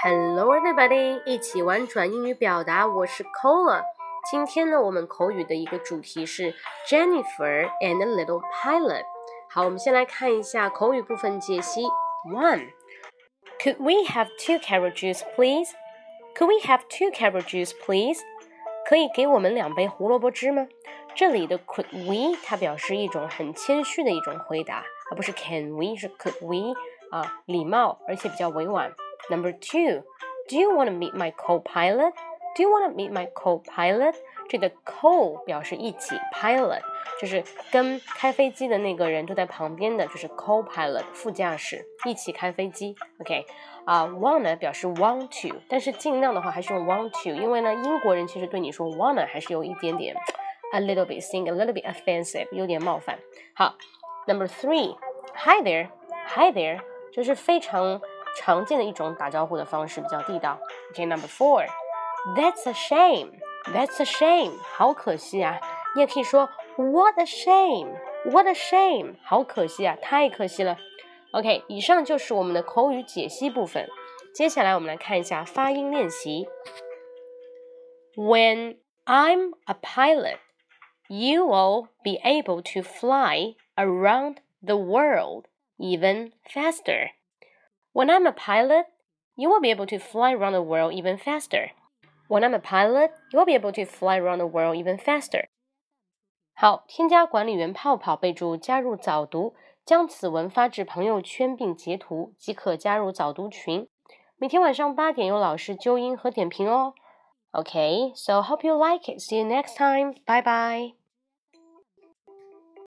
Hello, everybody！一起玩转英语表达，我是 Cola。今天呢，我们口语的一个主题是 Jennifer and a Little Pilot。好，我们先来看一下口语部分解析。One, Could we have two carrot juice, please? Could we have two carrot juice, please? 可以给我们两杯胡萝卜汁吗？这里的 Could we 它表示一种很谦虚的一种回答，而不是 Can we 是 Could we 啊，礼貌而且比较委婉。 Number two, do you want to meet my co-pilot? Do you want to meet my co-pilot? 这个 co 表示一起，pilot 就是跟开飞机的那个人都在旁边的，就是 co-pilot 副驾驶，一起开飞机。OK 啊、uh,，want 呢表示 want to，但是尽量的话还是用 want to，因为呢英国人其实对你说 wanna 还是有一点点 a little bit sing a little bit offensive，有点冒犯。好，Number three, hi there, hi there，这是非常 常见的一种打招呼的方式，比较地道。OK，Number、okay, four，That's a shame. That's a shame. 好可惜啊！你也可以说 What a shame. What a shame. 好可惜啊，太可惜了。OK，以上就是我们的口语解析部分。接下来我们来看一下发音练习。When I'm a pilot, you will be able to fly around the world even faster. When I'm a pilot, you will be able to fly around the world even faster. When I'm a pilot, you will be able to fly around the world even faster. 好，添加管理员泡泡，备注加入早读，将此文发至朋友圈并截图，即可加入早读群。每天晚上八点有老师纠音和点评哦。Okay, so hope you like it. See you next time. Bye bye.